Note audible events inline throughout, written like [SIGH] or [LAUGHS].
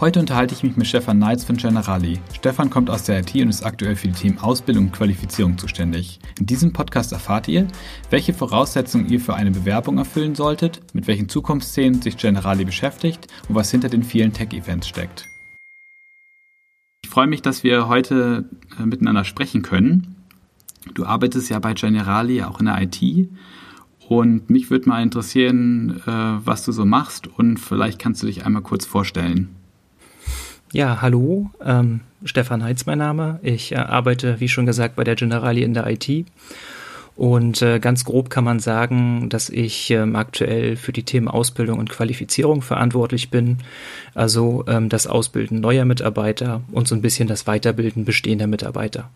Heute unterhalte ich mich mit Stefan Neitz von Generali. Stefan kommt aus der IT und ist aktuell für die Themen Ausbildung und Qualifizierung zuständig. In diesem Podcast erfahrt ihr, welche Voraussetzungen ihr für eine Bewerbung erfüllen solltet, mit welchen Zukunftsszenen sich Generali beschäftigt und was hinter den vielen Tech-Events steckt. Ich freue mich, dass wir heute äh, miteinander sprechen können. Du arbeitest ja bei Generali auch in der IT und mich würde mal interessieren, äh, was du so machst und vielleicht kannst du dich einmal kurz vorstellen. Ja, hallo, ähm, Stefan Heitz mein Name. Ich äh, arbeite, wie schon gesagt, bei der Generali in der IT. Und äh, ganz grob kann man sagen, dass ich ähm, aktuell für die Themen Ausbildung und Qualifizierung verantwortlich bin. Also ähm, das Ausbilden neuer Mitarbeiter und so ein bisschen das Weiterbilden bestehender Mitarbeiter.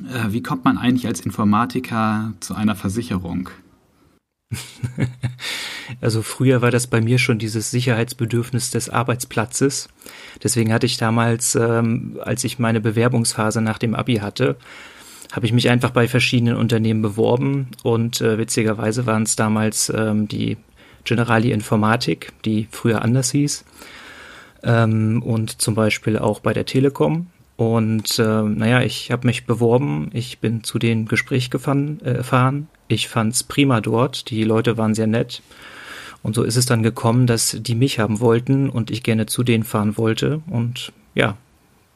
Äh, wie kommt man eigentlich als Informatiker zu einer Versicherung? [LAUGHS] Also früher war das bei mir schon dieses Sicherheitsbedürfnis des Arbeitsplatzes. Deswegen hatte ich damals, ähm, als ich meine Bewerbungsphase nach dem Abi hatte, habe ich mich einfach bei verschiedenen Unternehmen beworben und äh, witzigerweise waren es damals ähm, die Generali Informatik, die früher anders hieß, ähm, und zum Beispiel auch bei der Telekom. Und äh, naja, ich habe mich beworben, ich bin zu den Gespräch gefahren, äh, fahren. Ich fand's prima dort, die Leute waren sehr nett. Und so ist es dann gekommen, dass die mich haben wollten und ich gerne zu denen fahren wollte. Und ja,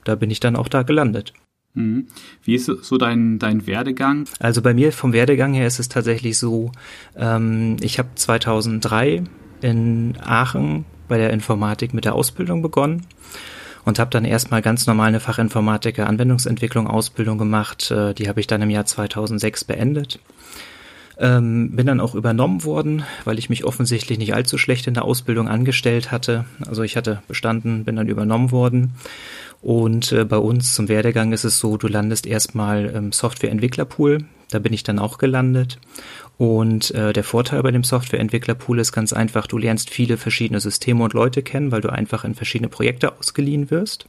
da bin ich dann auch da gelandet. Mhm. Wie ist so dein, dein Werdegang? Also bei mir vom Werdegang her ist es tatsächlich so, ähm, ich habe 2003 in Aachen bei der Informatik mit der Ausbildung begonnen und habe dann erstmal ganz normal eine Fachinformatiker Anwendungsentwicklung Ausbildung gemacht. Äh, die habe ich dann im Jahr 2006 beendet. Ähm, bin dann auch übernommen worden, weil ich mich offensichtlich nicht allzu schlecht in der Ausbildung angestellt hatte. Also ich hatte bestanden, bin dann übernommen worden. Und äh, bei uns zum Werdegang ist es so, du landest erstmal im Softwareentwicklerpool. Da bin ich dann auch gelandet. Und äh, der Vorteil bei dem Softwareentwicklerpool ist ganz einfach, du lernst viele verschiedene Systeme und Leute kennen, weil du einfach in verschiedene Projekte ausgeliehen wirst.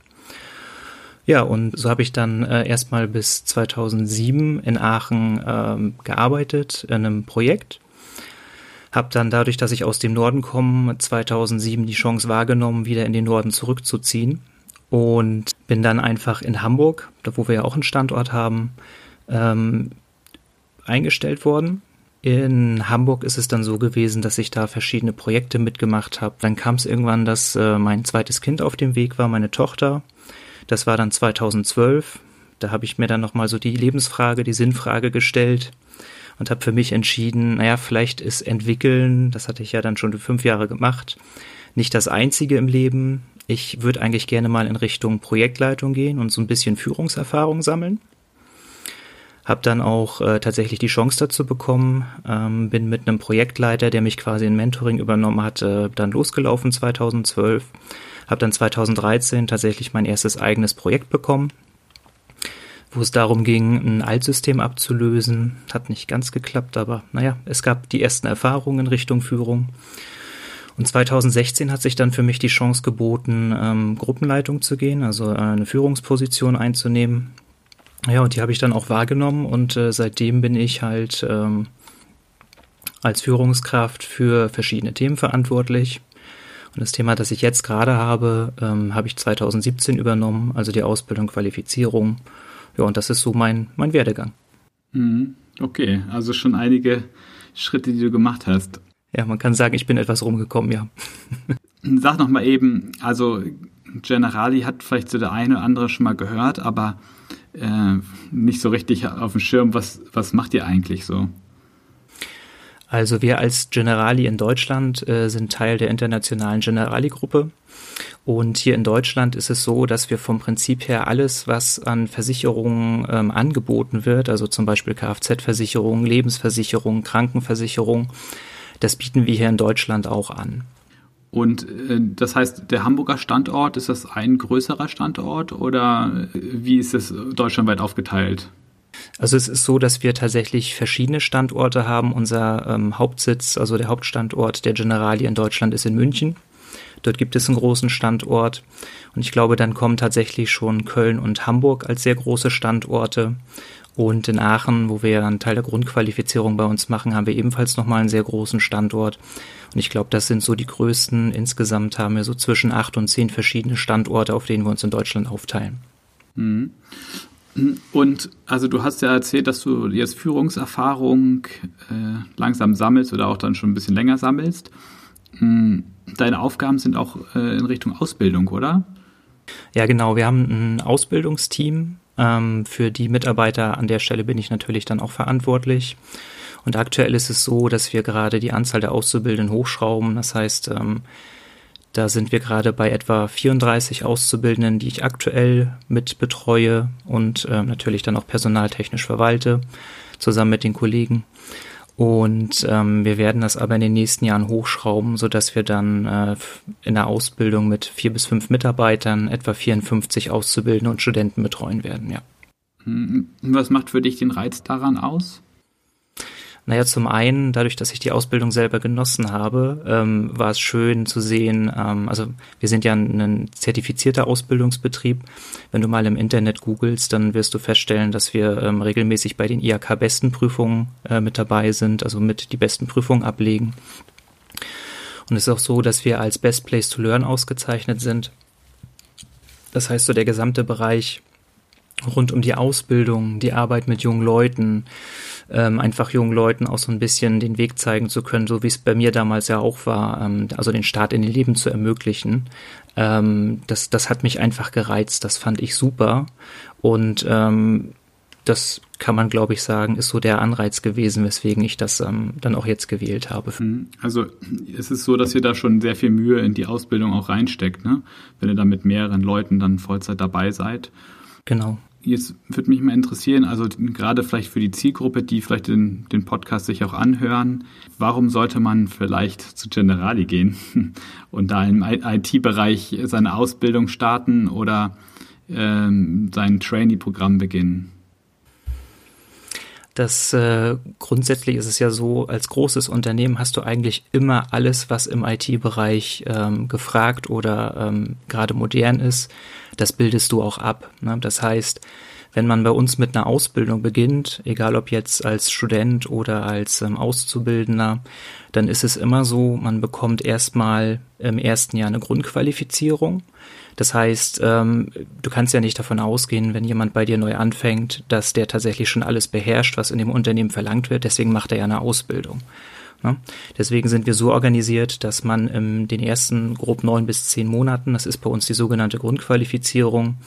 Ja, und so habe ich dann äh, erstmal bis 2007 in Aachen ähm, gearbeitet in einem Projekt. Habe dann dadurch, dass ich aus dem Norden komme, 2007 die Chance wahrgenommen, wieder in den Norden zurückzuziehen. Und bin dann einfach in Hamburg, da wo wir ja auch einen Standort haben, ähm, eingestellt worden. In Hamburg ist es dann so gewesen, dass ich da verschiedene Projekte mitgemacht habe. Dann kam es irgendwann, dass äh, mein zweites Kind auf dem Weg war, meine Tochter. Das war dann 2012. Da habe ich mir dann nochmal so die Lebensfrage, die Sinnfrage gestellt und habe für mich entschieden, naja, vielleicht ist Entwickeln, das hatte ich ja dann schon fünf Jahre gemacht, nicht das Einzige im Leben. Ich würde eigentlich gerne mal in Richtung Projektleitung gehen und so ein bisschen Führungserfahrung sammeln. Hab dann auch äh, tatsächlich die Chance dazu bekommen, ähm, bin mit einem Projektleiter, der mich quasi in Mentoring übernommen hat, äh, dann losgelaufen 2012 habe dann 2013 tatsächlich mein erstes eigenes Projekt bekommen, wo es darum ging, ein Altsystem abzulösen. Hat nicht ganz geklappt, aber naja, es gab die ersten Erfahrungen in Richtung Führung. Und 2016 hat sich dann für mich die Chance geboten, ähm, Gruppenleitung zu gehen, also äh, eine Führungsposition einzunehmen. Ja, und die habe ich dann auch wahrgenommen und äh, seitdem bin ich halt ähm, als Führungskraft für verschiedene Themen verantwortlich. Und das Thema, das ich jetzt gerade habe, ähm, habe ich 2017 übernommen, also die Ausbildung, Qualifizierung. Ja, und das ist so mein, mein Werdegang. Mhm. Okay, also schon einige Schritte, die du gemacht hast. Ja, man kann sagen, ich bin etwas rumgekommen, ja. [LAUGHS] Sag noch mal eben, also Generali hat vielleicht so der eine oder andere schon mal gehört, aber äh, nicht so richtig auf dem Schirm. Was, was macht ihr eigentlich so? Also wir als Generali in Deutschland äh, sind Teil der internationalen Generali-Gruppe. Und hier in Deutschland ist es so, dass wir vom Prinzip her alles, was an Versicherungen ähm, angeboten wird, also zum Beispiel Kfz-Versicherung, Lebensversicherung, Krankenversicherung, das bieten wir hier in Deutschland auch an. Und äh, das heißt, der Hamburger Standort, ist das ein größerer Standort oder äh, wie ist es deutschlandweit aufgeteilt? Also es ist so, dass wir tatsächlich verschiedene Standorte haben. Unser ähm, Hauptsitz, also der Hauptstandort der Generali in Deutschland ist in München. Dort gibt es einen großen Standort Und ich glaube, dann kommen tatsächlich schon Köln und Hamburg als sehr große Standorte. Und in Aachen, wo wir einen Teil der Grundqualifizierung bei uns machen, haben wir ebenfalls nochmal einen sehr großen Standort. Und ich glaube, das sind so die größten. Insgesamt haben wir so zwischen acht und zehn verschiedene Standorte, auf denen wir uns in Deutschland aufteilen. Mhm. Und also du hast ja erzählt, dass du jetzt Führungserfahrung äh, langsam sammelst oder auch dann schon ein bisschen länger sammelst. Mhm. Deine Aufgaben sind auch äh, in Richtung Ausbildung, oder? Ja, genau. Wir haben ein Ausbildungsteam. Ähm, für die Mitarbeiter an der Stelle bin ich natürlich dann auch verantwortlich. Und aktuell ist es so, dass wir gerade die Anzahl der Auszubildenden hochschrauben. Das heißt, ähm, da sind wir gerade bei etwa 34 Auszubildenden, die ich aktuell mit betreue und äh, natürlich dann auch personaltechnisch verwalte, zusammen mit den Kollegen. Und ähm, wir werden das aber in den nächsten Jahren hochschrauben, sodass wir dann äh, in der Ausbildung mit vier bis fünf Mitarbeitern etwa 54 Auszubildende und Studenten betreuen werden, ja. Hm, was macht für dich den Reiz daran aus? Naja, zum einen, dadurch, dass ich die Ausbildung selber genossen habe, ähm, war es schön zu sehen, ähm, also wir sind ja ein, ein zertifizierter Ausbildungsbetrieb. Wenn du mal im Internet googelst, dann wirst du feststellen, dass wir ähm, regelmäßig bei den IHK-besten Prüfungen äh, mit dabei sind, also mit die besten Prüfungen ablegen. Und es ist auch so, dass wir als Best Place to Learn ausgezeichnet sind. Das heißt, so der gesamte Bereich rund um die Ausbildung, die Arbeit mit jungen Leuten, ähm, einfach jungen Leuten auch so ein bisschen den Weg zeigen zu können, so wie es bei mir damals ja auch war, ähm, also den Start in ihr Leben zu ermöglichen. Ähm, das, das hat mich einfach gereizt, das fand ich super und ähm, das kann man, glaube ich, sagen, ist so der Anreiz gewesen, weswegen ich das ähm, dann auch jetzt gewählt habe. Mhm. Also es ist so, dass ihr da schon sehr viel Mühe in die Ausbildung auch reinsteckt, ne? Wenn ihr da mit mehreren Leuten dann Vollzeit dabei seid. Genau. Jetzt würde mich mal interessieren, also gerade vielleicht für die Zielgruppe, die vielleicht den, den Podcast sich auch anhören, warum sollte man vielleicht zu Generali gehen [LAUGHS] und da im IT-Bereich seine Ausbildung starten oder ähm, sein Trainee-Programm beginnen? Das äh, grundsätzlich ist es ja so, als großes Unternehmen hast du eigentlich immer alles, was im IT-Bereich ähm, gefragt oder ähm, gerade modern ist das bildest du auch ab. Ne? Das heißt, wenn man bei uns mit einer Ausbildung beginnt, egal ob jetzt als Student oder als ähm, Auszubildender, dann ist es immer so, man bekommt erstmal im ersten Jahr eine Grundqualifizierung. Das heißt, ähm, du kannst ja nicht davon ausgehen, wenn jemand bei dir neu anfängt, dass der tatsächlich schon alles beherrscht, was in dem Unternehmen verlangt wird. Deswegen macht er ja eine Ausbildung. Ne? Deswegen sind wir so organisiert, dass man in den ersten grob neun bis zehn Monaten, das ist bei uns die sogenannte Grundqualifizierung,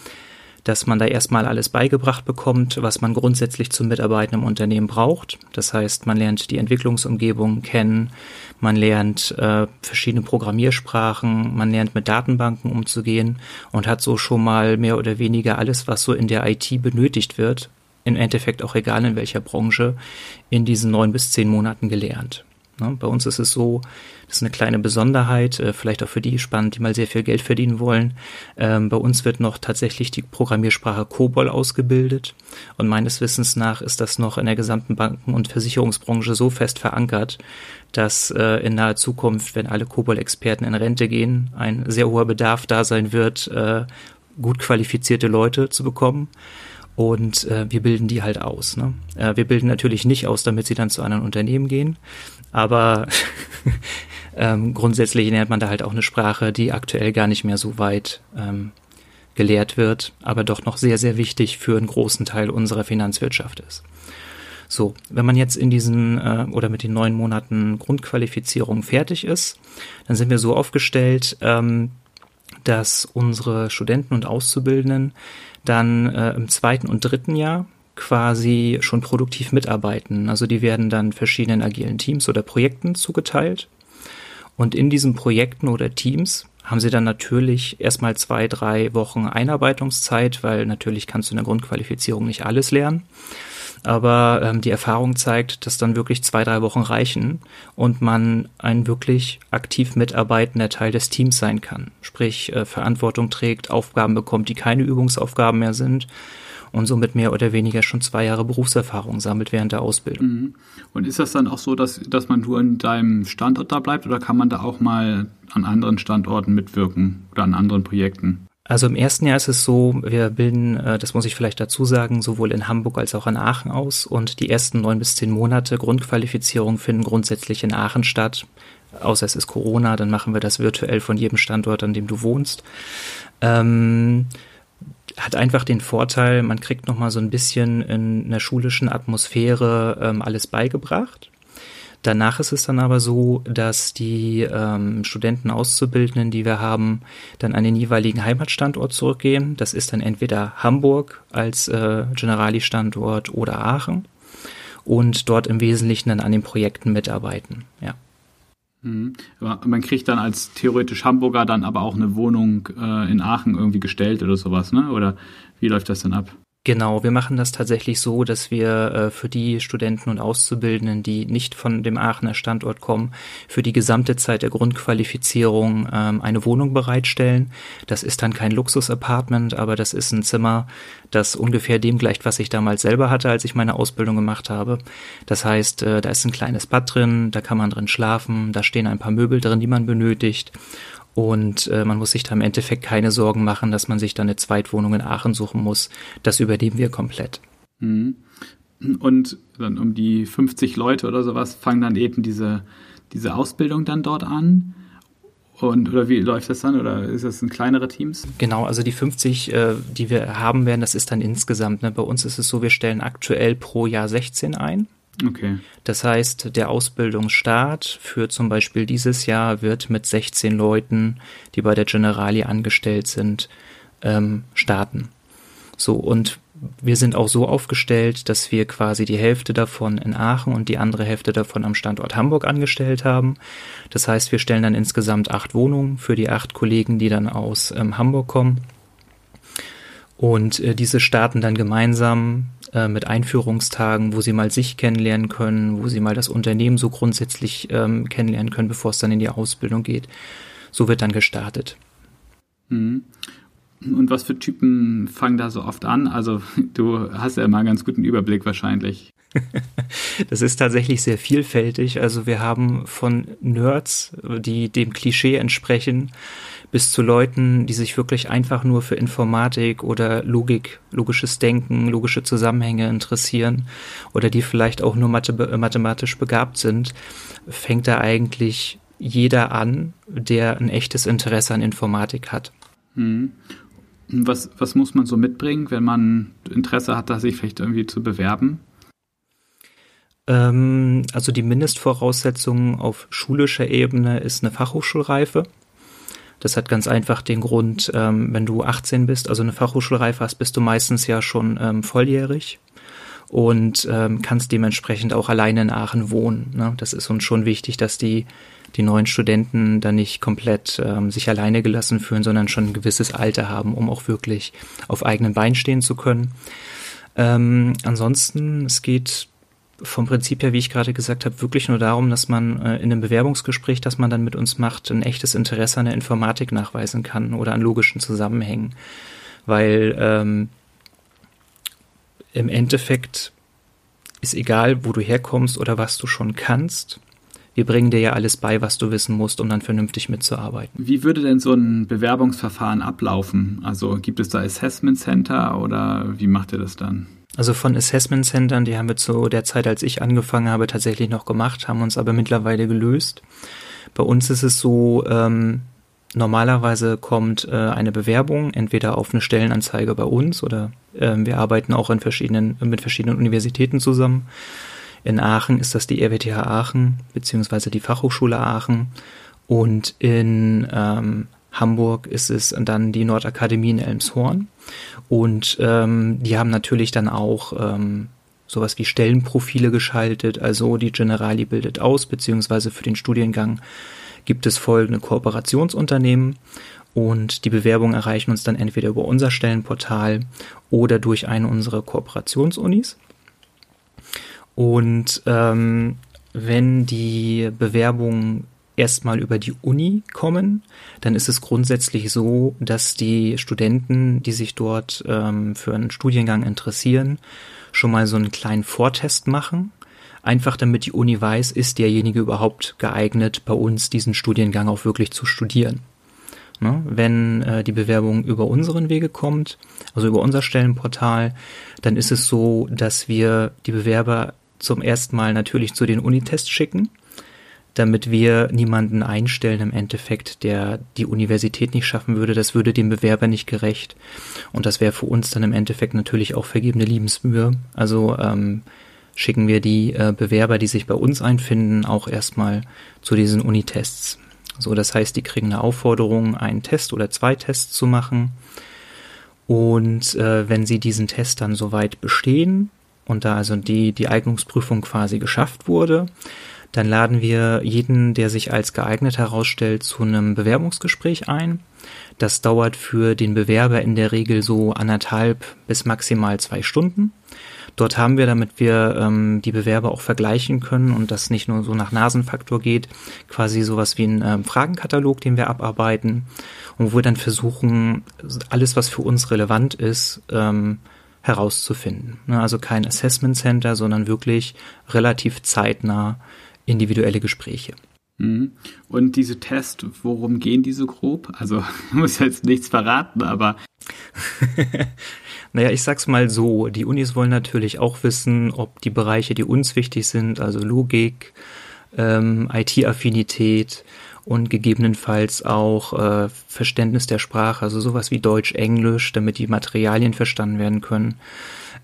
dass man da erstmal alles beigebracht bekommt, was man grundsätzlich zum Mitarbeiten im Unternehmen braucht. Das heißt, man lernt die Entwicklungsumgebung kennen, man lernt äh, verschiedene Programmiersprachen, man lernt mit Datenbanken umzugehen und hat so schon mal mehr oder weniger alles, was so in der IT benötigt wird, im Endeffekt auch egal in welcher Branche, in diesen neun bis zehn Monaten gelernt. Ne? Bei uns ist es so, das ist eine kleine Besonderheit, äh, vielleicht auch für die spannend, die mal sehr viel Geld verdienen wollen. Ähm, bei uns wird noch tatsächlich die Programmiersprache COBOL ausgebildet und meines Wissens nach ist das noch in der gesamten Banken- und Versicherungsbranche so fest verankert, dass äh, in naher Zukunft, wenn alle COBOL-Experten in Rente gehen, ein sehr hoher Bedarf da sein wird, äh, gut qualifizierte Leute zu bekommen und äh, wir bilden die halt aus. Ne? Äh, wir bilden natürlich nicht aus, damit sie dann zu anderen Unternehmen gehen, aber [LAUGHS] ähm, grundsätzlich lernt man da halt auch eine Sprache, die aktuell gar nicht mehr so weit ähm, gelehrt wird, aber doch noch sehr, sehr wichtig für einen großen Teil unserer Finanzwirtschaft ist. So, wenn man jetzt in diesen äh, oder mit den neun Monaten Grundqualifizierung fertig ist, dann sind wir so aufgestellt, ähm, dass unsere Studenten und Auszubildenden dann äh, im zweiten und dritten Jahr quasi schon produktiv mitarbeiten. Also die werden dann verschiedenen agilen Teams oder Projekten zugeteilt. Und in diesen Projekten oder Teams haben sie dann natürlich erstmal zwei, drei Wochen Einarbeitungszeit, weil natürlich kannst du in der Grundqualifizierung nicht alles lernen. Aber ähm, die Erfahrung zeigt, dass dann wirklich zwei, drei Wochen reichen und man ein wirklich aktiv mitarbeitender Teil des Teams sein kann. Sprich, äh, Verantwortung trägt, Aufgaben bekommt, die keine Übungsaufgaben mehr sind und somit mehr oder weniger schon zwei Jahre Berufserfahrung sammelt während der Ausbildung. Mhm. Und ist das dann auch so, dass, dass man nur in deinem Standort da bleibt oder kann man da auch mal an anderen Standorten mitwirken oder an anderen Projekten? Also im ersten Jahr ist es so, wir bilden, äh, das muss ich vielleicht dazu sagen, sowohl in Hamburg als auch in Aachen aus und die ersten neun bis zehn Monate Grundqualifizierung finden grundsätzlich in Aachen statt. Außer es ist Corona, dann machen wir das virtuell von jedem Standort, an dem du wohnst. Ähm, hat einfach den Vorteil, man kriegt noch mal so ein bisschen in einer schulischen Atmosphäre ähm, alles beigebracht. Danach ist es dann aber so, dass die ähm, Studenten Auszubildenden, die wir haben, dann an den jeweiligen Heimatstandort zurückgehen. Das ist dann entweder Hamburg als äh, Generali-Standort oder Aachen und dort im Wesentlichen dann an den Projekten mitarbeiten. Ja. Mhm. Man kriegt dann als theoretisch Hamburger dann aber auch eine Wohnung äh, in Aachen irgendwie gestellt oder sowas, ne? Oder wie läuft das denn ab? Genau, wir machen das tatsächlich so, dass wir äh, für die Studenten und Auszubildenden, die nicht von dem Aachener Standort kommen, für die gesamte Zeit der Grundqualifizierung ähm, eine Wohnung bereitstellen. Das ist dann kein Luxus-Apartment, aber das ist ein Zimmer, das ungefähr dem gleicht, was ich damals selber hatte, als ich meine Ausbildung gemacht habe. Das heißt, äh, da ist ein kleines Bad drin, da kann man drin schlafen, da stehen ein paar Möbel drin, die man benötigt. Und äh, man muss sich da im Endeffekt keine Sorgen machen, dass man sich da eine Zweitwohnung in Aachen suchen muss. Das übernehmen wir komplett. Mhm. Und dann um die 50 Leute oder sowas fangen dann eben diese, diese Ausbildung dann dort an. Und oder wie läuft das dann? Oder ist das in kleinere Teams? Genau, also die 50, äh, die wir haben werden, das ist dann insgesamt. Ne? Bei uns ist es so, wir stellen aktuell pro Jahr 16 ein. Okay. Das heißt, der Ausbildungsstart für zum Beispiel dieses Jahr wird mit 16 Leuten, die bei der Generali angestellt sind, ähm, starten. So, und wir sind auch so aufgestellt, dass wir quasi die Hälfte davon in Aachen und die andere Hälfte davon am Standort Hamburg angestellt haben. Das heißt, wir stellen dann insgesamt acht Wohnungen für die acht Kollegen, die dann aus ähm, Hamburg kommen. Und äh, diese starten dann gemeinsam äh, mit Einführungstagen, wo sie mal sich kennenlernen können, wo sie mal das Unternehmen so grundsätzlich ähm, kennenlernen können, bevor es dann in die Ausbildung geht. So wird dann gestartet. Mhm. Und was für Typen fangen da so oft an? Also [LAUGHS] du hast ja immer einen ganz guten Überblick wahrscheinlich. [LAUGHS] das ist tatsächlich sehr vielfältig. Also wir haben von Nerds, die dem Klischee entsprechen, bis zu Leuten, die sich wirklich einfach nur für Informatik oder Logik, logisches Denken, logische Zusammenhänge interessieren oder die vielleicht auch nur Mathe, mathematisch begabt sind, fängt da eigentlich jeder an, der ein echtes Interesse an Informatik hat. Hm. Was, was muss man so mitbringen, wenn man Interesse hat, da sich vielleicht irgendwie zu bewerben? Ähm, also die Mindestvoraussetzung auf schulischer Ebene ist eine Fachhochschulreife. Das hat ganz einfach den Grund, ähm, wenn du 18 bist, also eine Fachhochschulreife hast, bist du meistens ja schon ähm, volljährig und ähm, kannst dementsprechend auch alleine in Aachen wohnen. Ne? Das ist uns schon wichtig, dass die die neuen Studenten dann nicht komplett ähm, sich alleine gelassen fühlen, sondern schon ein gewisses Alter haben, um auch wirklich auf eigenen Beinen stehen zu können. Ähm, ansonsten, es geht vom Prinzip her, wie ich gerade gesagt habe, wirklich nur darum, dass man äh, in einem Bewerbungsgespräch, das man dann mit uns macht, ein echtes Interesse an der Informatik nachweisen kann oder an logischen Zusammenhängen. Weil ähm, im Endeffekt ist egal, wo du herkommst oder was du schon kannst. Wir bringen dir ja alles bei, was du wissen musst, um dann vernünftig mitzuarbeiten. Wie würde denn so ein Bewerbungsverfahren ablaufen? Also gibt es da Assessment Center oder wie macht ihr das dann? Also von Assessment Centern, die haben wir zu der Zeit, als ich angefangen habe, tatsächlich noch gemacht, haben uns aber mittlerweile gelöst. Bei uns ist es so, ähm, normalerweise kommt äh, eine Bewerbung entweder auf eine Stellenanzeige bei uns oder äh, wir arbeiten auch in verschiedenen, mit verschiedenen Universitäten zusammen. In Aachen ist das die RWTH Aachen beziehungsweise die Fachhochschule Aachen und in ähm, Hamburg ist es dann die Nordakademie in Elmshorn. Und ähm, die haben natürlich dann auch ähm, sowas wie Stellenprofile geschaltet. Also die Generali bildet aus, beziehungsweise für den Studiengang gibt es folgende Kooperationsunternehmen. Und die Bewerbungen erreichen uns dann entweder über unser Stellenportal oder durch eine unserer Kooperationsunis. Und ähm, wenn die Bewerbungen erstmal über die Uni kommen, dann ist es grundsätzlich so, dass die Studenten, die sich dort ähm, für einen Studiengang interessieren, schon mal so einen kleinen Vortest machen. Einfach damit die Uni weiß, ist derjenige überhaupt geeignet, bei uns diesen Studiengang auch wirklich zu studieren. Ne? Wenn äh, die Bewerbung über unseren Wege kommt, also über unser Stellenportal, dann ist es so, dass wir die Bewerber zum ersten Mal natürlich zu den Unitests schicken, damit wir niemanden einstellen im Endeffekt, der die Universität nicht schaffen würde. Das würde dem Bewerber nicht gerecht. Und das wäre für uns dann im Endeffekt natürlich auch vergebene Liebensmühe. Also ähm, schicken wir die äh, Bewerber, die sich bei uns einfinden, auch erstmal zu diesen Unitests. So, das heißt, die kriegen eine Aufforderung, einen Test oder zwei Tests zu machen. Und äh, wenn sie diesen Test dann soweit bestehen und da also die, die Eignungsprüfung quasi geschafft wurde, dann laden wir jeden, der sich als geeignet herausstellt, zu einem Bewerbungsgespräch ein. Das dauert für den Bewerber in der Regel so anderthalb bis maximal zwei Stunden. Dort haben wir, damit wir ähm, die Bewerber auch vergleichen können und das nicht nur so nach Nasenfaktor geht, quasi sowas wie ein ähm, Fragenkatalog, den wir abarbeiten und wo wir dann versuchen, alles, was für uns relevant ist, ähm, herauszufinden. Ne, also kein Assessment Center, sondern wirklich relativ zeitnah individuelle Gespräche. Mhm. Und diese Tests, worum gehen die so grob? Also ich [LAUGHS] muss jetzt nichts verraten, aber [LAUGHS] Naja, ich sag's mal so, die Unis wollen natürlich auch wissen, ob die Bereiche, die uns wichtig sind, also Logik, ähm, IT-Affinität und gegebenenfalls auch äh, Verständnis der Sprache, also sowas wie Deutsch, Englisch, damit die Materialien verstanden werden können,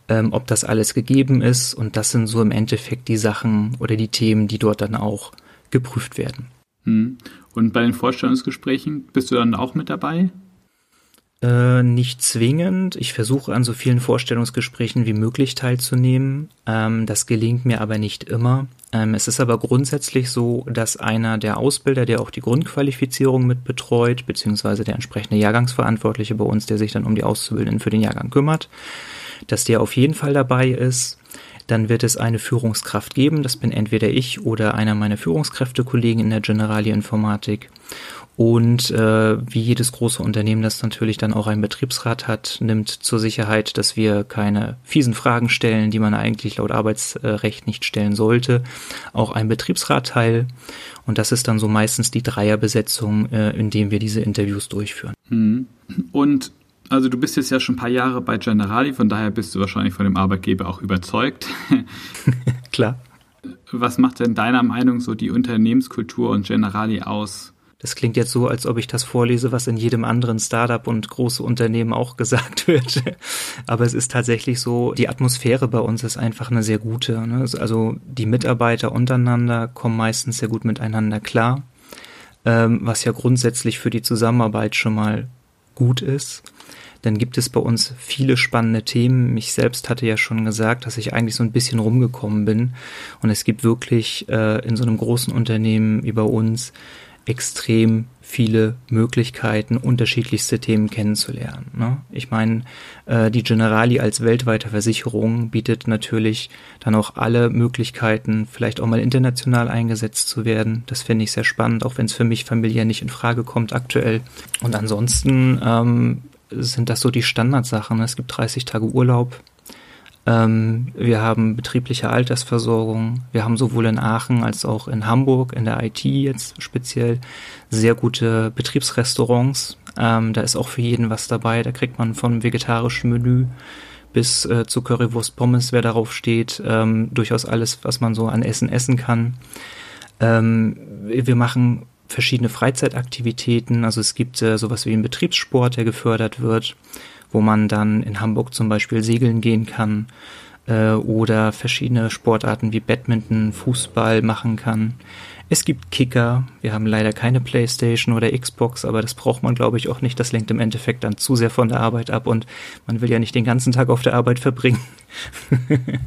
ähm, ob das alles gegeben ist. Und das sind so im Endeffekt die Sachen oder die Themen, die dort dann auch geprüft werden. Hm. Und bei den Vorstellungsgesprächen bist du dann auch mit dabei? Äh, nicht zwingend. Ich versuche an so vielen Vorstellungsgesprächen wie möglich teilzunehmen. Ähm, das gelingt mir aber nicht immer. Ähm, es ist aber grundsätzlich so, dass einer der Ausbilder, der auch die Grundqualifizierung mit betreut, beziehungsweise der entsprechende Jahrgangsverantwortliche bei uns, der sich dann um die Auszubildenden für den Jahrgang kümmert, dass der auf jeden Fall dabei ist. Dann wird es eine Führungskraft geben. Das bin entweder ich oder einer meiner Führungskräftekollegen in der Generalie Informatik. Und äh, wie jedes große Unternehmen, das natürlich dann auch einen Betriebsrat hat, nimmt zur Sicherheit, dass wir keine fiesen Fragen stellen, die man eigentlich laut Arbeitsrecht nicht stellen sollte, auch ein Betriebsrat teil. Und das ist dann so meistens die Dreierbesetzung, äh, in dem wir diese Interviews durchführen. Hm. Und also du bist jetzt ja schon ein paar Jahre bei Generali, von daher bist du wahrscheinlich von dem Arbeitgeber auch überzeugt. [LAUGHS] Klar. Was macht denn deiner Meinung so die Unternehmenskultur und Generali aus? Das klingt jetzt so, als ob ich das vorlese, was in jedem anderen Startup und große Unternehmen auch [LAUGHS] gesagt wird. Aber es ist tatsächlich so, die Atmosphäre bei uns ist einfach eine sehr gute. Ne? Also die Mitarbeiter untereinander kommen meistens sehr gut miteinander klar, ähm, was ja grundsätzlich für die Zusammenarbeit schon mal gut ist. Dann gibt es bei uns viele spannende Themen. Ich selbst hatte ja schon gesagt, dass ich eigentlich so ein bisschen rumgekommen bin. Und es gibt wirklich äh, in so einem großen Unternehmen bei uns extrem viele Möglichkeiten, unterschiedlichste Themen kennenzulernen. Ne? Ich meine, äh, die Generali als weltweite Versicherung bietet natürlich dann auch alle Möglichkeiten, vielleicht auch mal international eingesetzt zu werden. Das finde ich sehr spannend, auch wenn es für mich familiär nicht in Frage kommt aktuell. Und ansonsten ähm, sind das so die Standardsachen. Es gibt 30 Tage Urlaub, ähm, wir haben betriebliche Altersversorgung. Wir haben sowohl in Aachen als auch in Hamburg, in der IT jetzt speziell, sehr gute Betriebsrestaurants. Ähm, da ist auch für jeden was dabei. Da kriegt man vom vegetarischen Menü bis äh, zu Currywurst Pommes, wer darauf steht, ähm, durchaus alles, was man so an Essen essen kann. Ähm, wir machen verschiedene Freizeitaktivitäten. Also es gibt äh, sowas wie einen Betriebssport, der gefördert wird wo man dann in Hamburg zum Beispiel segeln gehen kann äh, oder verschiedene Sportarten wie Badminton, Fußball machen kann. Es gibt Kicker. Wir haben leider keine Playstation oder Xbox, aber das braucht man, glaube ich, auch nicht. Das lenkt im Endeffekt dann zu sehr von der Arbeit ab und man will ja nicht den ganzen Tag auf der Arbeit verbringen. [LAUGHS]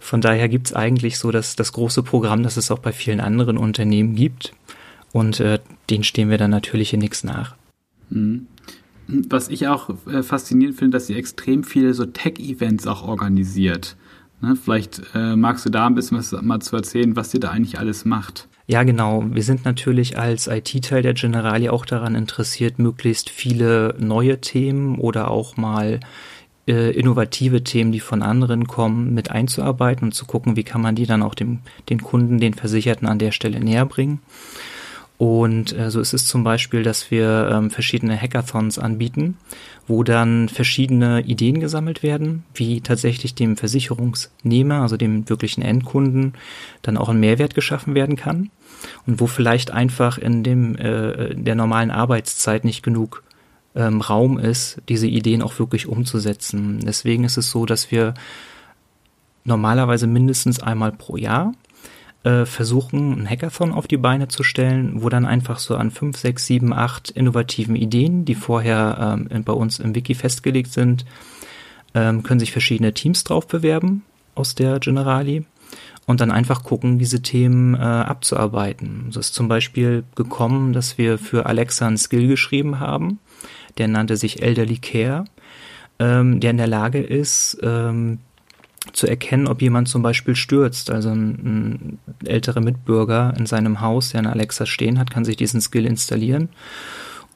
von daher gibt's eigentlich so das, das große Programm, das es auch bei vielen anderen Unternehmen gibt. Und äh, den stehen wir dann natürlich in nichts nach. Mhm was ich auch äh, faszinierend finde, dass sie extrem viele so Tech-Events auch organisiert. Ne? Vielleicht äh, magst du da ein bisschen was mal zu erzählen, was sie da eigentlich alles macht. Ja, genau. Wir sind natürlich als IT-Teil der Generali auch daran interessiert, möglichst viele neue Themen oder auch mal äh, innovative Themen, die von anderen kommen, mit einzuarbeiten und zu gucken, wie kann man die dann auch dem, den Kunden, den Versicherten an der Stelle näher bringen. Und äh, so ist es zum Beispiel, dass wir ähm, verschiedene Hackathons anbieten, wo dann verschiedene Ideen gesammelt werden, wie tatsächlich dem Versicherungsnehmer, also dem wirklichen Endkunden, dann auch ein Mehrwert geschaffen werden kann und wo vielleicht einfach in dem äh, der normalen Arbeitszeit nicht genug ähm, Raum ist, diese Ideen auch wirklich umzusetzen. Deswegen ist es so, dass wir normalerweise mindestens einmal pro Jahr äh, versuchen, ein Hackathon auf die Beine zu stellen, wo dann einfach so an fünf, sechs, sieben, acht innovativen Ideen, die vorher ähm, bei uns im Wiki festgelegt sind, ähm, können sich verschiedene Teams drauf bewerben aus der Generali und dann einfach gucken, diese Themen äh, abzuarbeiten. Es ist zum Beispiel gekommen, dass wir für Alexa einen Skill geschrieben haben, der nannte sich Elderly Care, ähm, der in der Lage ist, ähm, zu erkennen, ob jemand zum Beispiel stürzt. Also ein, ein älterer Mitbürger in seinem Haus, der eine Alexa stehen hat, kann sich diesen Skill installieren.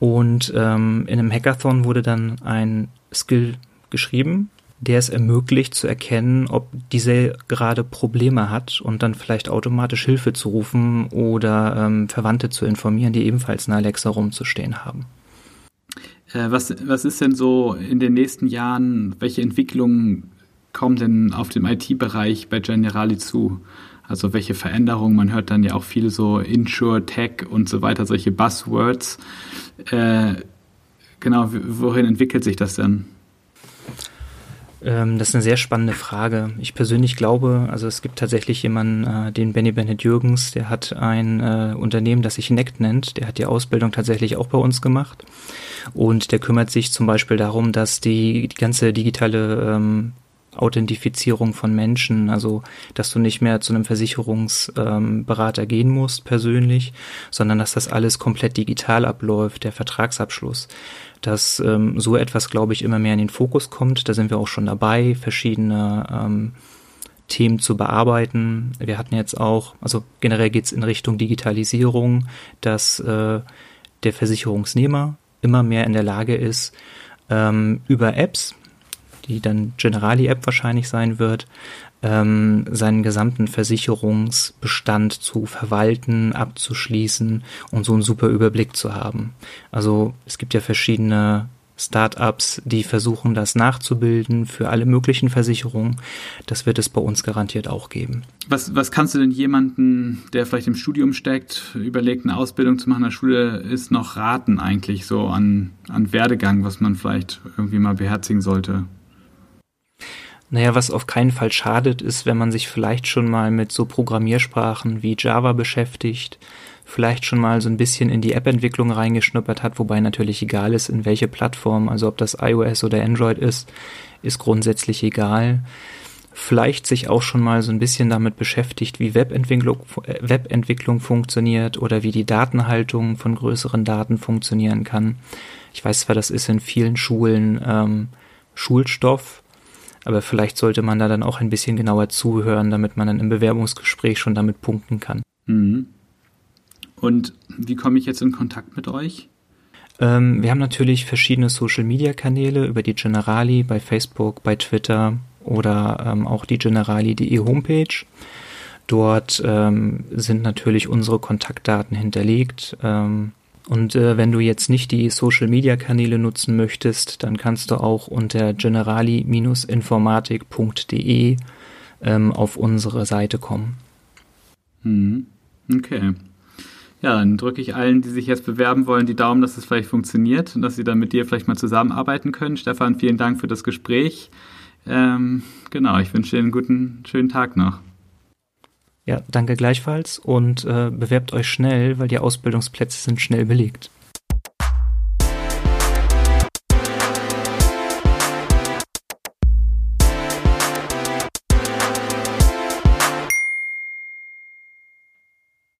Und ähm, in einem Hackathon wurde dann ein Skill geschrieben, der es ermöglicht zu erkennen, ob diese gerade Probleme hat und dann vielleicht automatisch Hilfe zu rufen oder ähm, Verwandte zu informieren, die ebenfalls eine Alexa rumzustehen haben. Äh, was, was ist denn so in den nächsten Jahren, welche Entwicklungen kommen denn auf dem IT-Bereich bei Generali zu? Also welche Veränderungen? Man hört dann ja auch viel so Insure, Tech und so weiter, solche Buzzwords. Äh, genau, wohin entwickelt sich das denn? Ähm, das ist eine sehr spannende Frage. Ich persönlich glaube, also es gibt tatsächlich jemanden, äh, den Benny Bennett Jürgens, der hat ein äh, Unternehmen, das sich NECT nennt. Der hat die Ausbildung tatsächlich auch bei uns gemacht. Und der kümmert sich zum Beispiel darum, dass die, die ganze digitale ähm, Authentifizierung von Menschen, also dass du nicht mehr zu einem Versicherungsberater ähm, gehen musst persönlich, sondern dass das alles komplett digital abläuft, der Vertragsabschluss. Dass ähm, so etwas, glaube ich, immer mehr in den Fokus kommt. Da sind wir auch schon dabei, verschiedene ähm, Themen zu bearbeiten. Wir hatten jetzt auch, also generell geht es in Richtung Digitalisierung, dass äh, der Versicherungsnehmer immer mehr in der Lage ist, ähm, über Apps, die dann Generali-App wahrscheinlich sein wird, ähm, seinen gesamten Versicherungsbestand zu verwalten, abzuschließen und so einen super Überblick zu haben. Also es gibt ja verschiedene Startups, die versuchen, das nachzubilden für alle möglichen Versicherungen. Das wird es bei uns garantiert auch geben. Was, was kannst du denn jemanden, der vielleicht im Studium steckt, überlegt, eine Ausbildung zu machen in der Schule, ist noch raten eigentlich so an, an Werdegang, was man vielleicht irgendwie mal beherzigen sollte? Naja, was auf keinen Fall schadet, ist, wenn man sich vielleicht schon mal mit so Programmiersprachen wie Java beschäftigt, vielleicht schon mal so ein bisschen in die App-Entwicklung reingeschnuppert hat, wobei natürlich egal ist, in welche Plattform, also ob das iOS oder Android ist, ist grundsätzlich egal. Vielleicht sich auch schon mal so ein bisschen damit beschäftigt, wie Webentwicklung, äh, Webentwicklung funktioniert oder wie die Datenhaltung von größeren Daten funktionieren kann. Ich weiß zwar, das ist in vielen Schulen ähm, Schulstoff, aber vielleicht sollte man da dann auch ein bisschen genauer zuhören, damit man dann im Bewerbungsgespräch schon damit punkten kann. Mhm. Und wie komme ich jetzt in Kontakt mit euch? Ähm, wir haben natürlich verschiedene Social-Media-Kanäle über die Generali bei Facebook, bei Twitter oder ähm, auch die generali.de Homepage. Dort ähm, sind natürlich unsere Kontaktdaten hinterlegt. Ähm, und äh, wenn du jetzt nicht die Social-Media-Kanäle nutzen möchtest, dann kannst du auch unter generali-informatik.de ähm, auf unsere Seite kommen. Hm. Okay. Ja, dann drücke ich allen, die sich jetzt bewerben wollen, die Daumen, dass es vielleicht funktioniert und dass sie dann mit dir vielleicht mal zusammenarbeiten können. Stefan, vielen Dank für das Gespräch. Ähm, genau, ich wünsche dir einen guten, schönen Tag noch. Ja, danke gleichfalls und äh, bewerbt euch schnell, weil die Ausbildungsplätze sind schnell belegt.